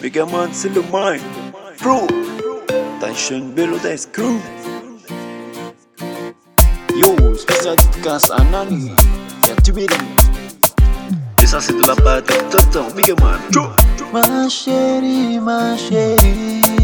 Big Man still le mind Pro Tension below the screw Yo, special dédicace Anani. Nani Tiens tu bénis Et ça c'est de la part de Dr Mega Man Pro Ma chérie, ma chérie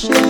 shit.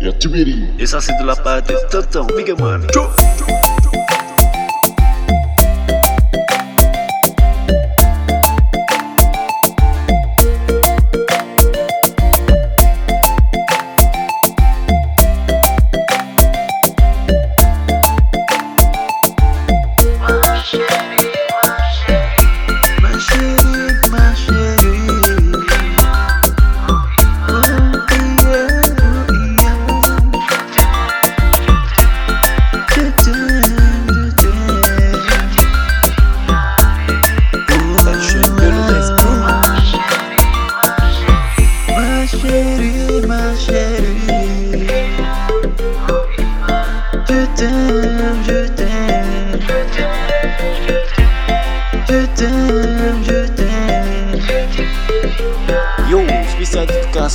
es Esa ha la parte de Man.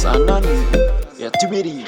まんなやってみり